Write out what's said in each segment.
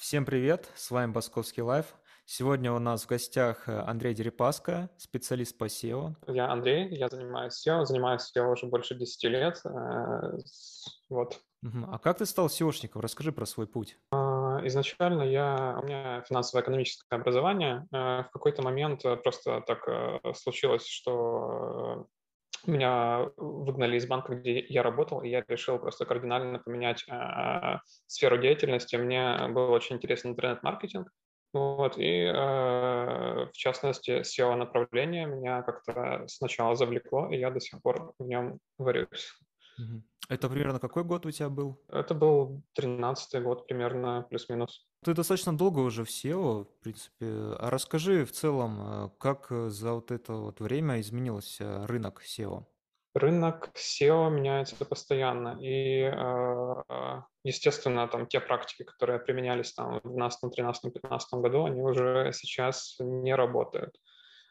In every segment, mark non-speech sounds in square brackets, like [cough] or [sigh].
Всем привет, с вами Басковский Live. Сегодня у нас в гостях э, Андрей Дерипаска, специалист по SEO. Я Андрей, я занимаюсь SEO, занимаюсь SEO уже больше 10 лет. Э, вот. А как ты стал SEO шником? Расскажи про свой путь. А, изначально я, у меня финансово-экономическое образование. Э, в какой-то момент просто так случилось, что меня выгнали из банка, где я работал, и я решил просто кардинально поменять э, сферу деятельности. Мне был очень интересен интернет-маркетинг. Вот, и э, в частности SEO-направление меня как-то сначала завлекло, и я до сих пор в нем варюсь. Это примерно какой год у тебя был? Это был 13-й год примерно, плюс-минус. Ты достаточно долго уже в SEO, в принципе. А расскажи в целом, э, как за вот это вот время изменился рынок SEO? Рынок SEO меняется постоянно, и, э, естественно, там те практики, которые применялись там в 2012, 13, 15 году, они уже сейчас не работают.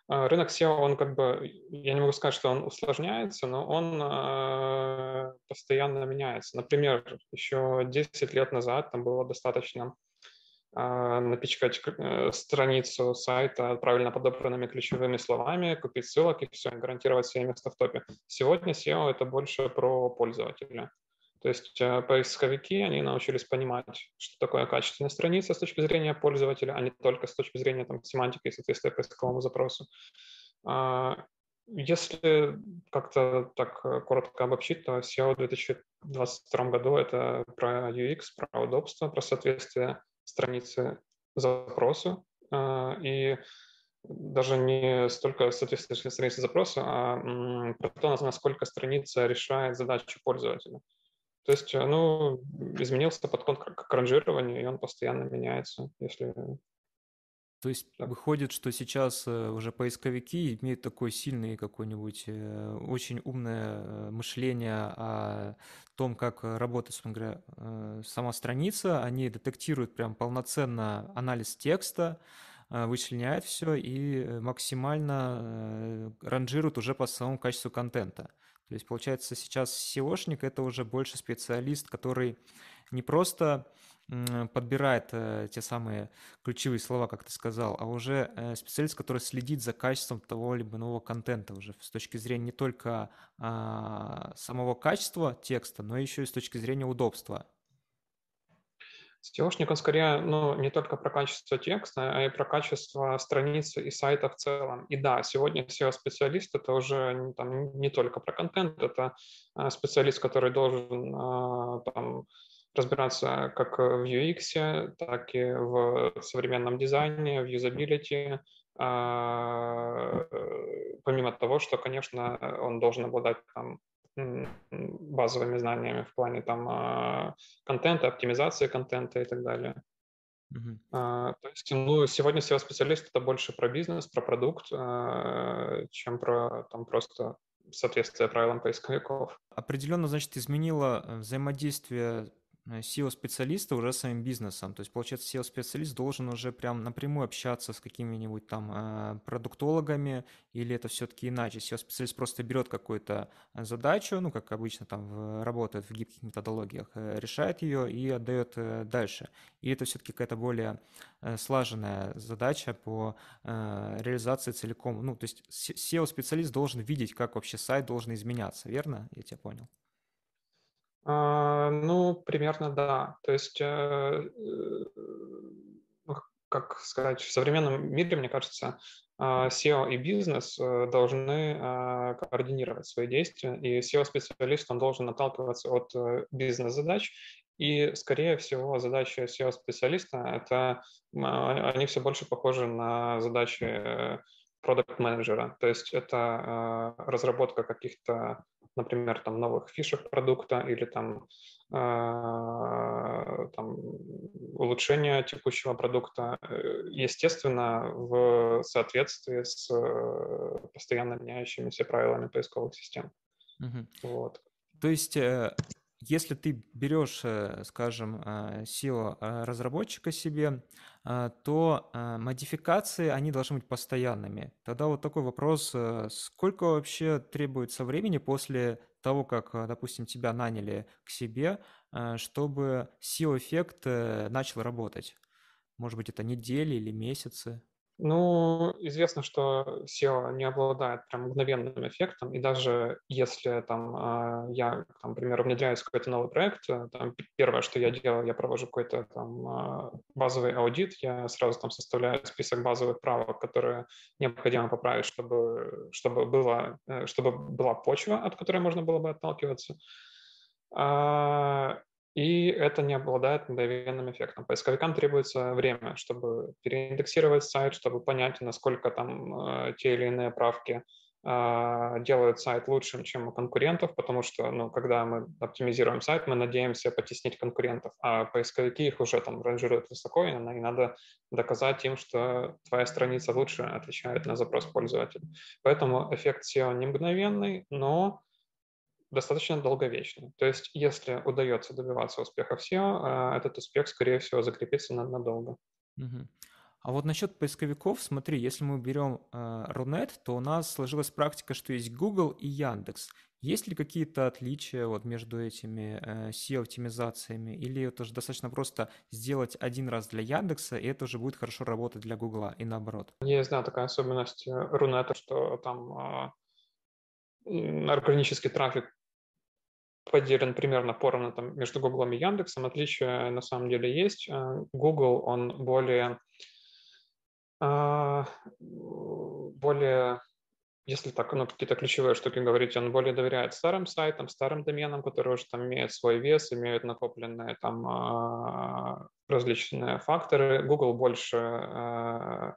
Э, рынок SEO, он как бы, я не могу сказать, что он усложняется, но он э, постоянно меняется. Например, еще 10 лет назад там было достаточно напичкать э, страницу сайта правильно подобранными ключевыми словами, купить ссылок и все, гарантировать себе место в топе. Сегодня SEO — это больше про пользователя. То есть э, поисковики, они научились понимать, что такое качественная страница с точки зрения пользователя, а не только с точки зрения там, семантики и соответствия поисковому запросу. А, если как-то так э, коротко обобщить, то SEO в 2022 году — это про UX, про удобство, про соответствие страницы запросу, а, и даже не столько соответственно страницы запроса, а про то, насколько страница решает задачу пользователя. То есть, ну, изменился подход к ранжированию, и он постоянно меняется, если то есть так. выходит, что сейчас э, уже поисковики имеют такое сильное какое-нибудь э, очень умное э, мышление о том, как работает, собственно говоря, сама страница. Они детектируют прям полноценно анализ текста, вычленяют все и максимально ранжируют уже по самому качеству контента. То есть, получается, сейчас SEOшник – это уже больше специалист, который не просто подбирает э, те самые ключевые слова, как ты сказал, а уже э, специалист, который следит за качеством того либо нового контента уже с точки зрения не только а, самого качества текста, но еще и с точки зрения удобства. SEOшник, он скорее ну, не только про качество текста, а и про качество страницы и сайта в целом. И да, сегодня SEO-специалист – это уже там, не только про контент, это а, специалист, который должен а, там, разбираться как в UX, так и в современном дизайне, в юзабилити, а, помимо того, что, конечно, он должен обладать там, базовыми знаниями в плане там, а, контента, оптимизации контента и так далее. Uh-huh. То есть, ну, сегодня SEO-специалист это больше про бизнес, про продукт, чем про там просто соответствие правилам поисковиков. Определенно, значит, изменило э, взаимодействие SEO-специалиста уже самим бизнесом. То есть, получается, SEO-специалист должен уже прям напрямую общаться с какими-нибудь там э, продуктологами, или это все-таки иначе? SEO-специалист просто берет какую-то задачу, ну, как обычно там работает в гибких методологиях, э, решает ее и отдает э, дальше. И это все-таки какая-то более слаженная задача по реализации целиком. Ну, то есть SEO-специалист должен видеть, как вообще сайт должен изменяться, верно? Я тебя понял. А, примерно да. То есть, э, э, ну, как сказать, в современном мире, мне кажется, а, SEO и бизнес э, должны а, координировать свои действия, и SEO-специалист, он должен отталкиваться от бизнес-задач, и, скорее всего, задачи SEO-специалиста – это, они все больше похожи на задачи продукт-менеджера, то есть это разработка каких-то например, там новых фишек продукта или там, э, там улучшение текущего продукта, э, естественно, в соответствии с э, постоянно меняющимися правилами поисковых систем. Угу. Вот. То есть если ты берешь, скажем, SEO-разработчика себе, то модификации, они должны быть постоянными. Тогда вот такой вопрос, сколько вообще требуется времени после того, как, допустим, тебя наняли к себе, чтобы SEO-эффект э, начал работать? Может быть, это недели или месяцы? Ну, известно, что SEO не обладает прям мгновенным эффектом, и даже если там а, я, там, например, внедряюсь в какой-то новый проект, э, там, первое, что я делаю, я провожу какой-то там а, базовый аудит, я сразу там составляю список базовых правок, которые необходимо поправить, чтобы, чтобы, было, э, чтобы была почва, от которой можно было бы отталкиваться. И это не обладает мгновенным эффектом. Поисковикам требуется время, чтобы переиндексировать сайт, чтобы понять, насколько там э, те или иные правки э, делают сайт лучшим, чем у конкурентов, потому что, ну, когда мы оптимизируем сайт, мы надеемся потеснить конкурентов, а поисковики их уже там ранжируют высоко, и надо доказать им, что твоя страница лучше отвечает на запрос пользователя. Поэтому эффект SEO не мгновенный, но достаточно долговечный. То есть, если удается добиваться успеха в SEO, этот успех, скорее всего, закрепится надолго. Угу. А вот насчет поисковиков, смотри, если мы берем э, Рунет, то у нас сложилась практика, что есть Google и Яндекс. Есть ли какие-то отличия вот между этими э, SEO-оптимизациями? Или это же достаточно просто сделать один раз для Яндекса, и это уже будет хорошо работать для Гугла, и наоборот? Я знаю такая особенность Рунета, что там э, органический трафик поделен примерно поровну там, между Google и Яндексом. Отличия на самом деле есть. Э, Google, он более, а, более если так, ну, какие-то ключевые штуки говорить, он более доверяет старым сайтам, старым доменам, которые уже там имеют свой вес, имеют накопленные там а, различные факторы. Google больше а,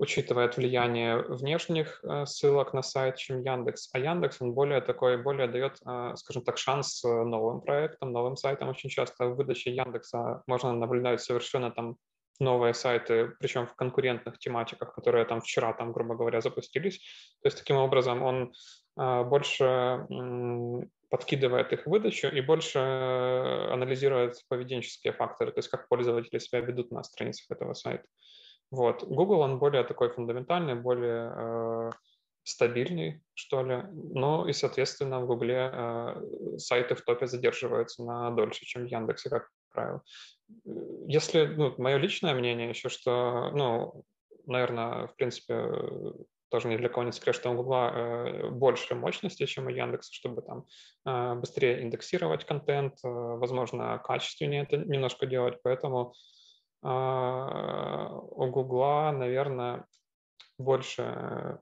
учитывает влияние внешних э, ссылок на сайт, чем Яндекс. А Яндекс, он более такой, более дает, э, скажем так, шанс э, новым проектам, новым сайтам. Очень часто в выдаче Яндекса можно наблюдать совершенно там новые сайты, причем в конкурентных тематиках, которые там вчера, там, грубо говоря, запустились. То есть таким образом он больше подкидывает их выдачу и больше анализирует поведенческие факторы, то есть как пользователи себя ведут на страницах этого сайта. Вот. Google, он более такой фундаментальный, более э, стабильный, что ли. Ну и, соответственно, в Гугле э, сайты в топе задерживаются на дольше, чем в Яндексе, как правило. Если, ну, мое личное мнение еще, что, ну, наверное, в принципе, тоже ни для кого не секрет, что у Гугла э, больше мощности, чем у Яндекса, чтобы там э, быстрее индексировать контент, э, возможно, качественнее это немножко делать, поэтому у Гугла, наверное, больше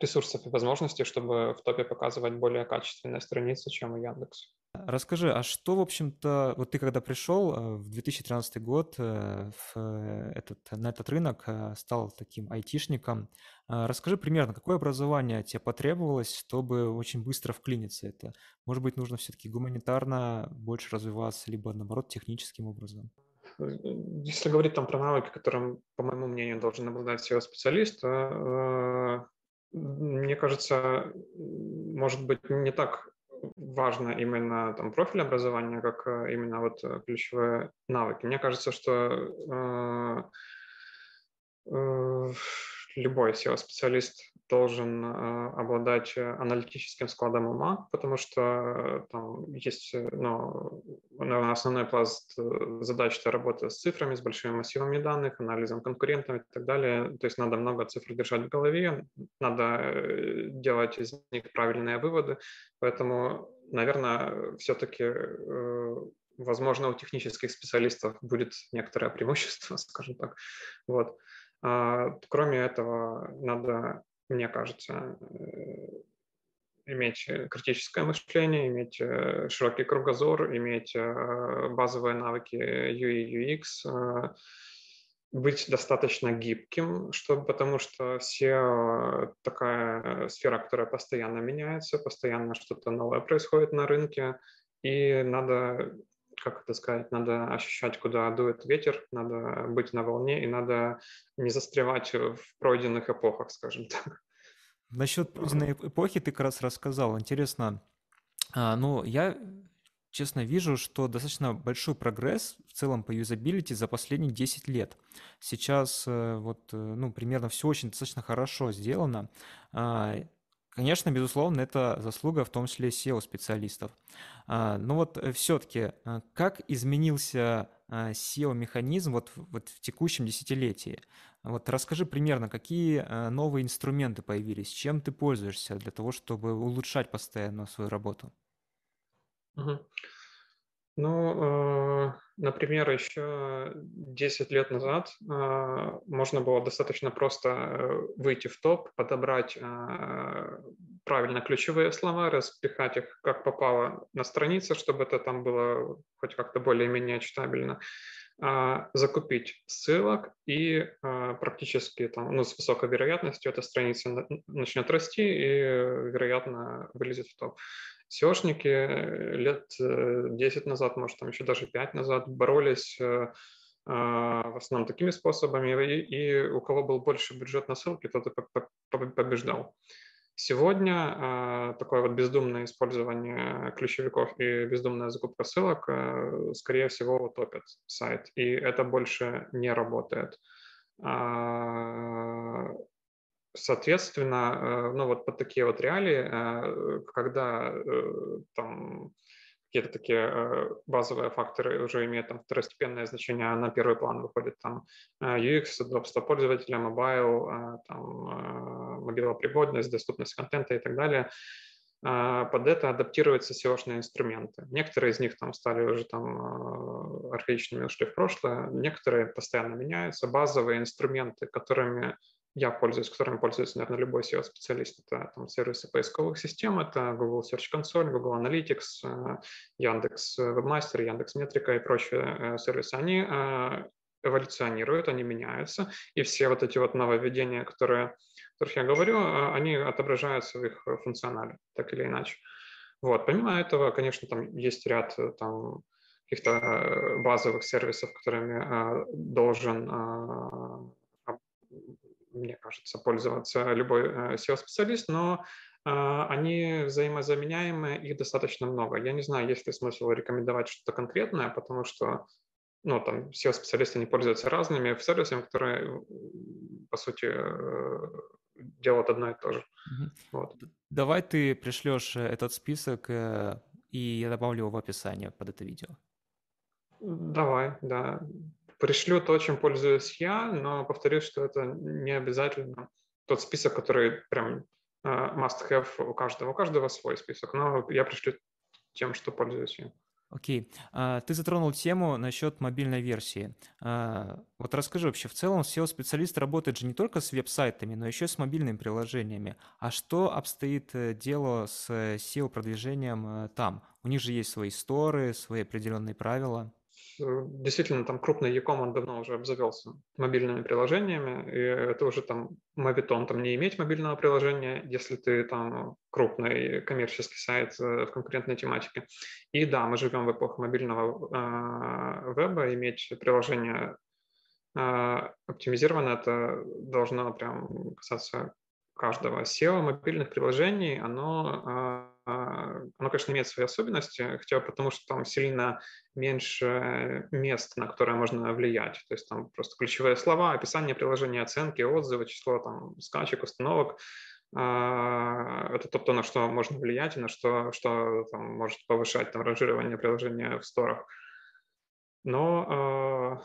ресурсов и возможностей, чтобы в топе показывать более качественные страницы, чем у Яндекса. Расскажи, а что, в общем-то, вот ты когда пришел э, в 2013 год э, в этот, на этот рынок, э, стал таким айтишником, расскажи примерно, какое образование тебе потребовалось, чтобы очень быстро вклиниться это? Может быть, нужно все-таки гуманитарно больше развиваться, либо, наоборот, техническим образом? Если говорить там про навыки, которым, по моему мнению, должен обладать SEO-специалист, э, мне кажется, может быть не так важно именно там профиль образования, как э, именно вот ключевые навыки. Мне кажется, что э, любой SEO-специалист должен э, обладать э, аналитическим складом ума, потому что э, там есть, ну, наверное, основной пласт задач – это работа с цифрами, с большими массивами данных, анализом конкурентов и так далее. То есть надо много цифр держать в голове, надо делать из них правильные выводы. Поэтому, наверное, все-таки возможно, у технических специалистов будет некоторое преимущество, [laughs] скажем так. Вот. А, кроме этого, надо, мне кажется, э, иметь критическое мышление, иметь э, широкий кругозор, иметь э, базовые навыки UI, UX, быть достаточно гибким, чтобы, потому что все такая сфера, которая постоянно меняется, постоянно что-то новое происходит на рынке, и надо как это сказать, надо ощущать, куда дует ветер, надо быть на волне и надо не застревать в пройденных эпохах, скажем [laughs] так. Насчет пройденной эпохи ты как раз рассказал. Интересно, а, ну, я честно вижу, что достаточно большой прогресс в целом по юзабилити за последние 10 лет. Сейчас э, вот, э, ну, примерно все очень достаточно хорошо сделано. А, Конечно, безусловно, это заслуга в том числе SEO-специалистов. А, но вот э, все-таки, э, как изменился SEO-механизм вот, вот в текущем десятилетии. Вот расскажи примерно, какие новые инструменты появились, чем ты пользуешься для того, чтобы улучшать постоянно свою работу? Угу. Ну, э, например, еще 10 лет назад э, можно было достаточно просто э, выйти в топ, подобрать правильно ключевые слова, распихать их как попало на странице, чтобы это там было хоть как-то более-менее читабельно, закупить ссылок и практически там, ну, с высокой вероятностью эта страница начнет расти и, вероятно, вылезет в топ. SEOшники э, лет 10 э, назад, может, там еще даже 5 назад боролись э, а, в основном такими способами, и, и у кого был больше бюджет на ссылки, тот и побеждал. Сегодня такое вот бездумное использование ключевиков и бездумная закупка ссылок, скорее всего, утопит сайт, и это больше не работает. Соответственно, э, ну вот под такие вот реалии, э, когда э, там какие-то такие базовые факторы уже имеют там второстепенное значение, а на первый план выходит там UX, удобство пользователя, mobile, там мобилопригодность, доступность контента и так далее, под это адаптируются SEO-шные инструменты. Некоторые из них там стали уже там архаичными, ушли в прошлое, некоторые постоянно меняются. Базовые инструменты, которыми я пользуюсь, которыми пользуется, наверное, любой SEO-специалист. Это там, сервисы поисковых систем, это Google Search Console, Google Analytics, э, Яндекс Webmaster, Яндекс Метрика и прочие э, сервисы. Они э, эволюционируют, они меняются, и все вот эти вот нововведения, которые, о которых я говорю, они отображаются в их функционале, так или иначе. Вот. Помимо этого, конечно, там есть ряд там, каких-то базовых сервисов, которыми должен мне кажется, пользоваться любой э, SEO-специалист, но а, они взаимозаменяемые, их достаточно много. Я не знаю, есть ли смысл рекомендовать что-то конкретное, потому что ну, там SEO-специалисты не пользуются разными сервисами, которые, по сути, э, делают одно и то же. Угу. Вот. Давай ты пришлешь э, этот список, и я добавлю его в описание под это видео. Давай, да. Пришлю то, чем пользуюсь я, но повторюсь, что это не обязательно тот список, который прям uh, must-have у каждого. У каждого свой список, но я пришлю тем, что пользуюсь я. Окей. Okay. А, ты затронул тему насчет мобильной версии. А, вот расскажи вообще, в целом SEO-специалист работает же не только с веб-сайтами, но еще и с мобильными приложениями. А что обстоит э, дело с SEO-продвижением э, там? У них же есть свои сторы, свои определенные правила. Э, действительно там крупный e он давно уже обзавелся мобильными приложениями, и это уже там мавитон там не иметь мобильного приложения, если ты там крупный коммерческий сайт э, в конкурентной тематике. И да, мы живем в эпоху мобильного э, веба, иметь приложение э, оптимизировано, это должно прям касаться каждого. SEO мобильных приложений, оно оно, конечно, имеет свои особенности, хотя потому, что там сильно меньше мест, на которые можно влиять. То есть там просто ключевые слова, описание приложения, оценки, отзывы, число там скачек, установок. А, это то, на что можно влиять и на что, что там, может повышать там, ранжирование приложения в сторах. Но а,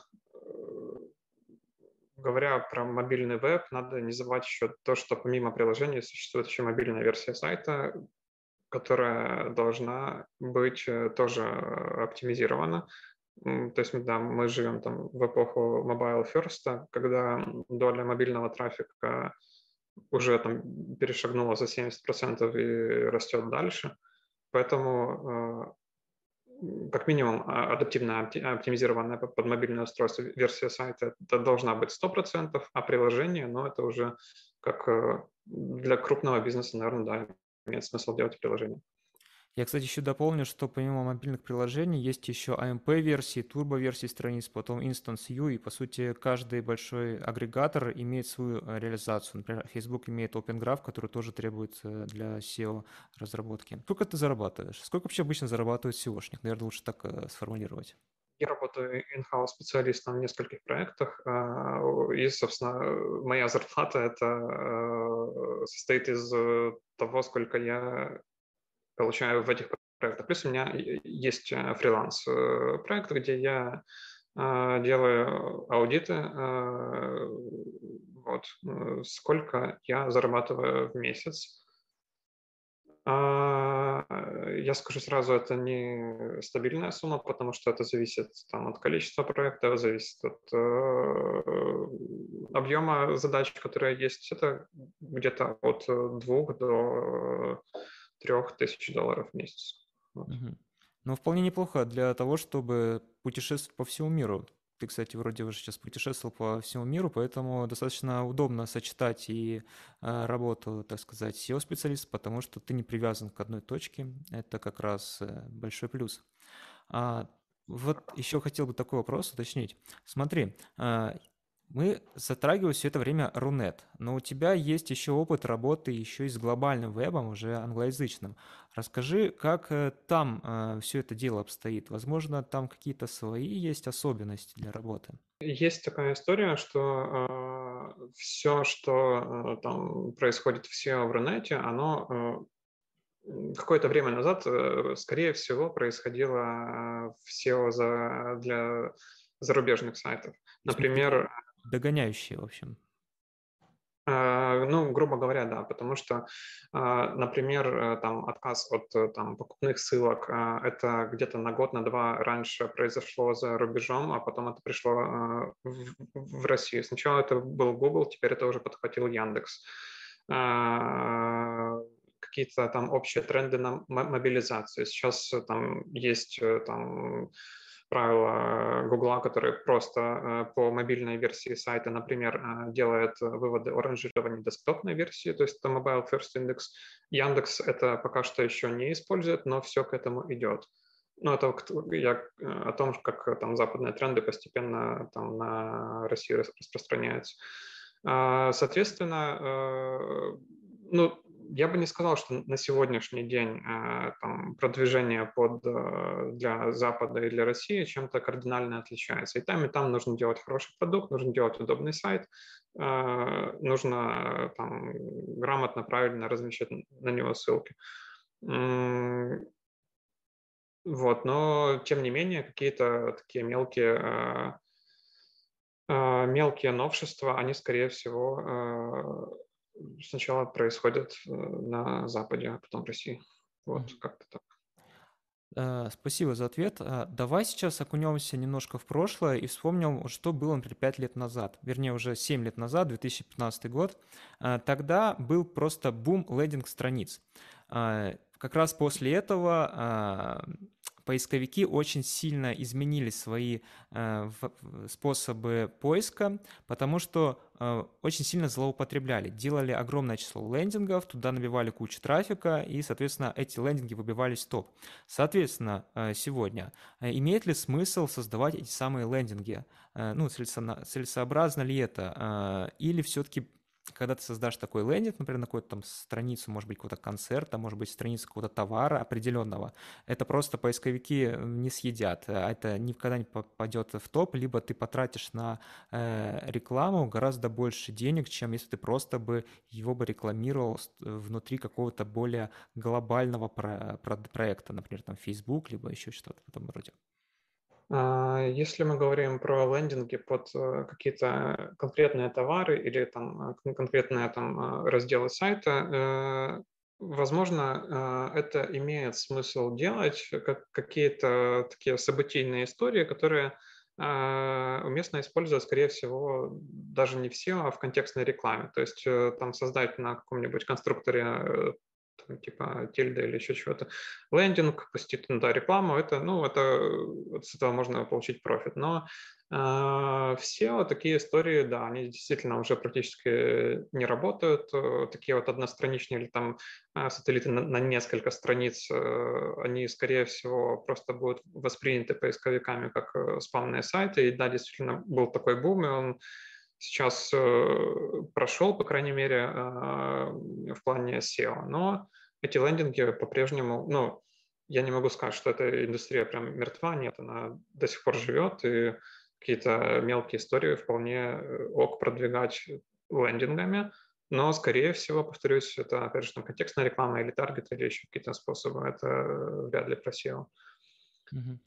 говоря про мобильный веб, надо не забывать еще то, что помимо приложения существует еще мобильная версия сайта, которая должна быть э, тоже оптимизирована. То есть, да, мы живем там в эпоху mobile first, когда доля мобильного трафика уже там перешагнула за 70% и растет дальше. Поэтому э, как минимум а, адаптивно оптимизированная под мобильное устройство версия сайта это должна быть 100%, а приложение, ну, это уже как э, для крупного бизнеса, наверное, да, имеет смысл делать приложение. Я, кстати, еще дополню, что помимо мобильных приложений есть еще AMP-версии, турбо-версии страниц, потом Instance U, и, по сути, каждый большой агрегатор имеет свою э, реализацию. Например, Facebook имеет Open Graph, который тоже требуется для SEO-разработки. Сколько ты зарабатываешь? Сколько вообще обычно зарабатывает SEOшник? Наверное, лучше так э, сформулировать. Я работаю in-house специалистом в нескольких проектах, а, и, собственно, моя зарплата это э, состоит из того, сколько я получаю в этих проектах. Плюс у меня есть э, фриланс э, где я делаю аудиты, вот, сколько я зарабатываю в месяц. Я скажу сразу, это не стабильная сумма, потому что это зависит там, от количества проектов, зависит от э, объема задач, которые есть. Это где-то от двух до трех тысяч долларов в месяц. Вот. Ну, вполне неплохо для того, чтобы путешествовать по всему миру. Ты, кстати, вроде уже сейчас путешествовал по всему миру, поэтому достаточно удобно сочетать и э, работу, так сказать, SEO-специалиста, потому что ты не привязан к одной точке. Это как раз э, большой плюс. А, вот еще хотел бы такой вопрос уточнить. Смотри, э, мы затрагивали все это время Рунет, но у тебя есть еще опыт работы еще и с глобальным вебом, уже англоязычным. Расскажи, как э, там э, все это дело обстоит? Возможно, там какие-то свои есть особенности для работы? Есть такая история, что э, все, что э, там происходит в SEO в Рунете, оно э, какое-то время назад, э, скорее всего, происходило э, в SEO за, для зарубежных сайтов. Например, догоняющие, в общем. А, ну, грубо говоря, да, потому что, а, например, э, там отказ от э, там, покупных ссылок, это где-то на год, на два раньше произошло за рубежом, а потом это пришло в, в Россию. Сначала это был Google, теперь это уже подхватил Яндекс. Какие-то там общие тренды на мобилизацию. Сейчас э, там есть там правила Гугла, которые просто э, по мобильной версии сайта, например, э, делает выводы о ранжировании десктопной версии, то есть это Mobile First Index. Яндекс это пока что еще не использует, но все к этому идет. Ну, это я э, о том, как там западные тренды постепенно там на Россию распространяются. А, соответственно, ну, я бы не сказал, что на сегодняшний день э, там, продвижение под, э, для Запада и для России чем-то кардинально отличается. И там, и там нужно делать хороший продукт, нужно делать удобный сайт, э, нужно там, грамотно, правильно размещать на него ссылки. Вот, но тем не менее какие-то такие мелкие мелкие новшества, они, скорее всего, сначала происходят э, на Западе, а потом в России. Вот как-то так. Э, спасибо за ответ. Э, давай сейчас окунемся немножко в прошлое и вспомним, что было, например, 5 лет назад, вернее, уже 7 лет назад, 2015 год. Тогда был просто бум лендинг-страниц. Как раз после этого поисковики очень сильно изменили свои э, способы поиска, потому что э, очень сильно злоупотребляли. Делали огромное число лендингов, туда набивали кучу трафика, и, соответственно, эти лендинги выбивались в топ. Соответственно, э, сегодня имеет ли смысл создавать эти самые лендинги? Ну, целесообразно ли это? Или все-таки когда ты создашь такой лендинг, например, на какую-то там страницу, может быть, какого-то концерта, может быть, страницу какого-то товара определенного, это просто поисковики не съедят, а это никогда не попадет в топ, либо ты потратишь на э, рекламу гораздо больше денег, чем если ты просто бы его бы рекламировал внутри какого-то более глобального про- про- проекта, например, там Facebook, либо еще что-то в этом роде. А, если мы говорим про лендинги под э, какие-то конкретные товары или там э, конкретные там э, разделы сайта, возможно, это имеет смысл делать как какие-то такие событийные истории, которые уместно использовать, скорее всего, даже не все, а в контекстной рекламе. То есть там создать на каком-нибудь конструкторе типа тильда или еще чего-то. Лендинг, пустить туда рекламу, это, ну, это, вот с этого можно получить профит. Но э, все вот такие истории, да, они действительно уже практически не работают. Э, такие вот одностраничные или там э, сателлиты на, на несколько страниц, э, они, скорее всего, просто будут восприняты поисковиками как спамные сайты. И да, действительно был такой бум, и он сейчас э, прошел, по крайней мере, э, в плане SEO. Но эти лендинги по-прежнему, ну, я не могу сказать, что эта индустрия прям мертва, нет, она до сих пор живет, и какие-то мелкие истории вполне э, ок продвигать лендингами, но, скорее всего, повторюсь, это, опять же, там, контекстная реклама или таргет, или еще какие-то способы, это вряд ли про SEO. Uh-huh.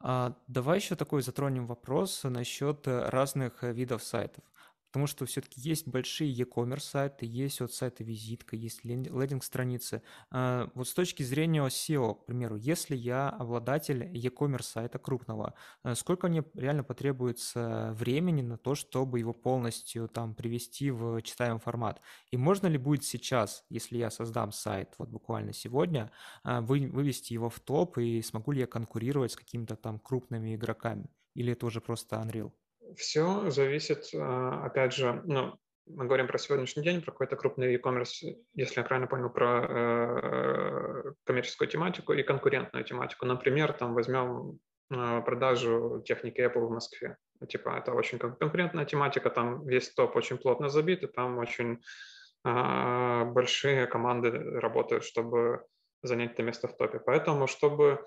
А давай еще такой затронем вопрос насчет разных видов сайтов. Потому что все-таки есть большие e-commerce сайты, есть вот сайты визитка, есть лендинг-страницы. А, вот с точки зрения SEO, к примеру, если я обладатель e-commerce сайта крупного, а, сколько мне реально потребуется времени на то, чтобы его полностью там привести в читаемый формат? И можно ли будет сейчас, если я создам сайт вот буквально сегодня, а, вывести его в топ и смогу ли я конкурировать с какими-то там крупными игроками? Или это уже просто Unreal? Все зависит, а, опять же, ну, мы говорим про сегодняшний день, про какой-то крупный e-commerce, если я правильно понял, про э, коммерческую тематику и конкурентную тематику. Например, там возьмем э, продажу техники Apple в Москве. Типа это очень конкурентная тематика, там весь топ очень плотно забит, и там очень э, большие команды работают, чтобы занять это место в топе. Поэтому, чтобы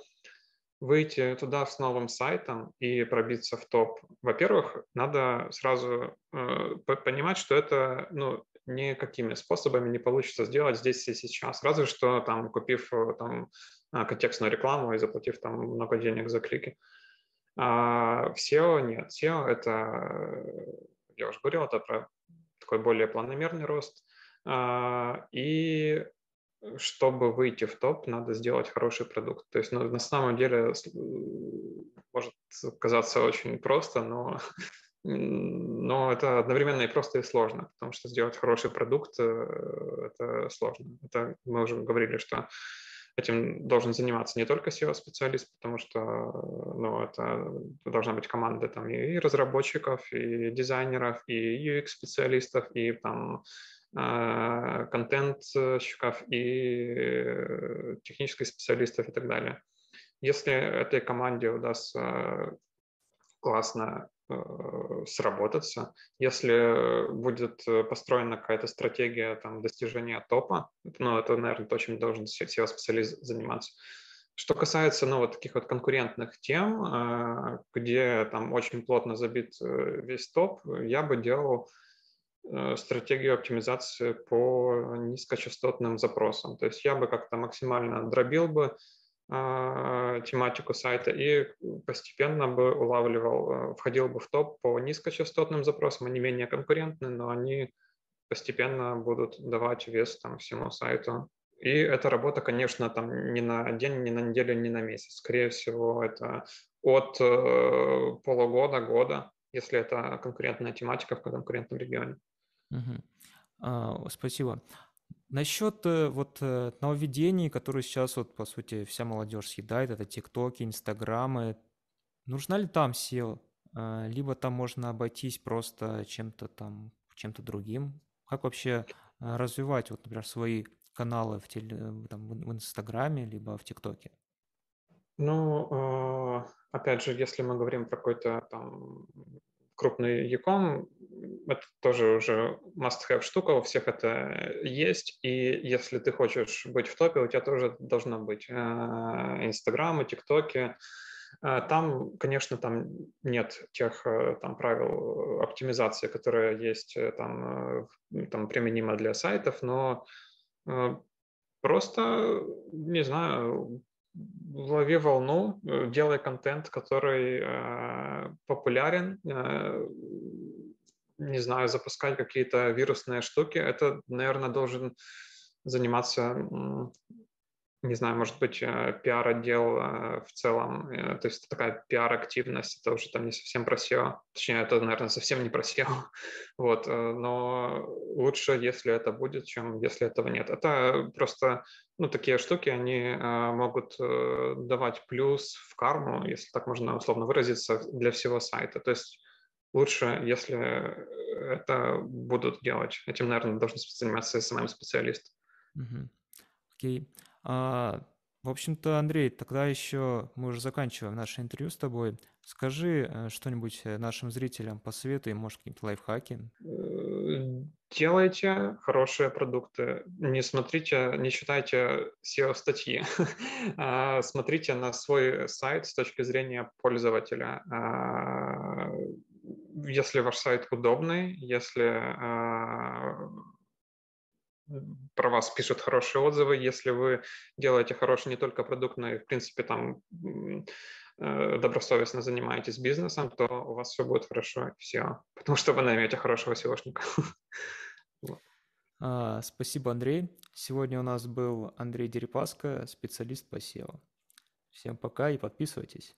выйти туда с новым сайтом и пробиться в топ, во-первых, надо сразу э, понимать, что это ну, никакими способами не получится сделать здесь и сейчас. Разве что там, купив э, там, а, контекстную рекламу и заплатив там много денег за клики. А в SEO нет. SEO это, я уже говорил, это про такой более планомерный рост. А, и чтобы выйти в топ, надо сделать хороший продукт. То есть ну, на самом деле может казаться очень просто, но, [laughs] но это одновременно и просто и сложно, потому что сделать хороший продукт э, – это сложно. Это мы уже говорили, что этим должен заниматься не только SEO-специалист, потому что ну, это должна быть команда там, и разработчиков, и дизайнеров, и UX-специалистов, и там а, контент-щиков и э, технических специалистов и так далее. Если этой команде удастся классно э, сработаться, если будет построена какая-то стратегия там, достижения топа, ну, это, наверное, то, чем должен SEO-специалист заниматься. Что касается ну, вот таких вот конкурентных тем, э, где там очень плотно забит весь топ, я бы делал Э, стратегию оптимизации по низкочастотным запросам. То есть я бы как-то максимально дробил бы э, тематику сайта и постепенно бы улавливал, э, входил бы в топ по низкочастотным запросам, они менее конкурентны, но они постепенно будут давать вес там, всему сайту. И эта работа, конечно, там не на день, не на неделю, не на месяц. Скорее всего, это от э, полугода, года, если это конкурентная тематика в конкурентном регионе. Мгм. А, спасибо. Насчет э, вот э, нововведений, которые сейчас вот по сути вся молодежь съедает, это ТикТоки, Инстаграмы. Нужна ли там SEO? А, либо там можно обойтись просто чем-то там, чем-то другим? Как вообще а, развивать вот, например, свои каналы в, теле, там, в Инстаграме, либо в ТикТоке? Ну, а, опять же, если мы говорим про какой-то там крупный Яком, это тоже уже must-have штука, у всех это есть, и если ты хочешь быть в топе, у тебя тоже должно быть э, Инстаграмы, ТикТоки, э, там, конечно, там нет тех э, там, правил оптимизации, которые есть там, там применимо для сайтов, но просто, не знаю, лови волну, э, делай контент, который э, популярен, э, не знаю, запускать какие-то вирусные штуки. Это, наверное, должен заниматься не знаю, может быть, э, пиар-отдел э, в целом, э, то есть такая пиар-активность, это уже там не совсем про SEO, точнее, это, наверное, совсем не про SEO, [laughs] вот, но лучше, если это будет, чем если этого нет. Это просто, ну, такие штуки, они могут давать плюс в карму, если так можно условно выразиться, для всего сайта, то есть лучше, если это будут делать. Этим, наверное, должен заниматься SMM-специалист. Окей. Okay. А, в общем-то, Андрей, тогда еще мы уже заканчиваем наше интервью с тобой. Скажи э, что-нибудь э, нашим зрителям, посоветуй, может, какие-то лайфхаки. Э, делайте хорошие продукты. Не смотрите, не читайте SEO-статьи. [laughs] А, смотрите на свой сайт с точки зрения пользователя. А, если ваш сайт удобный, если про вас пишут хорошие отзывы, если вы делаете хороший не только продукт, но и, в принципе, там э, добросовестно занимаетесь бизнесом, то у вас все будет хорошо в SEO, потому что вы наймете хорошего SEOшника. [laughs] А, спасибо, Андрей. Сегодня у нас был Андрей Дерипаска, специалист по SEO. Всем пока и подписывайтесь.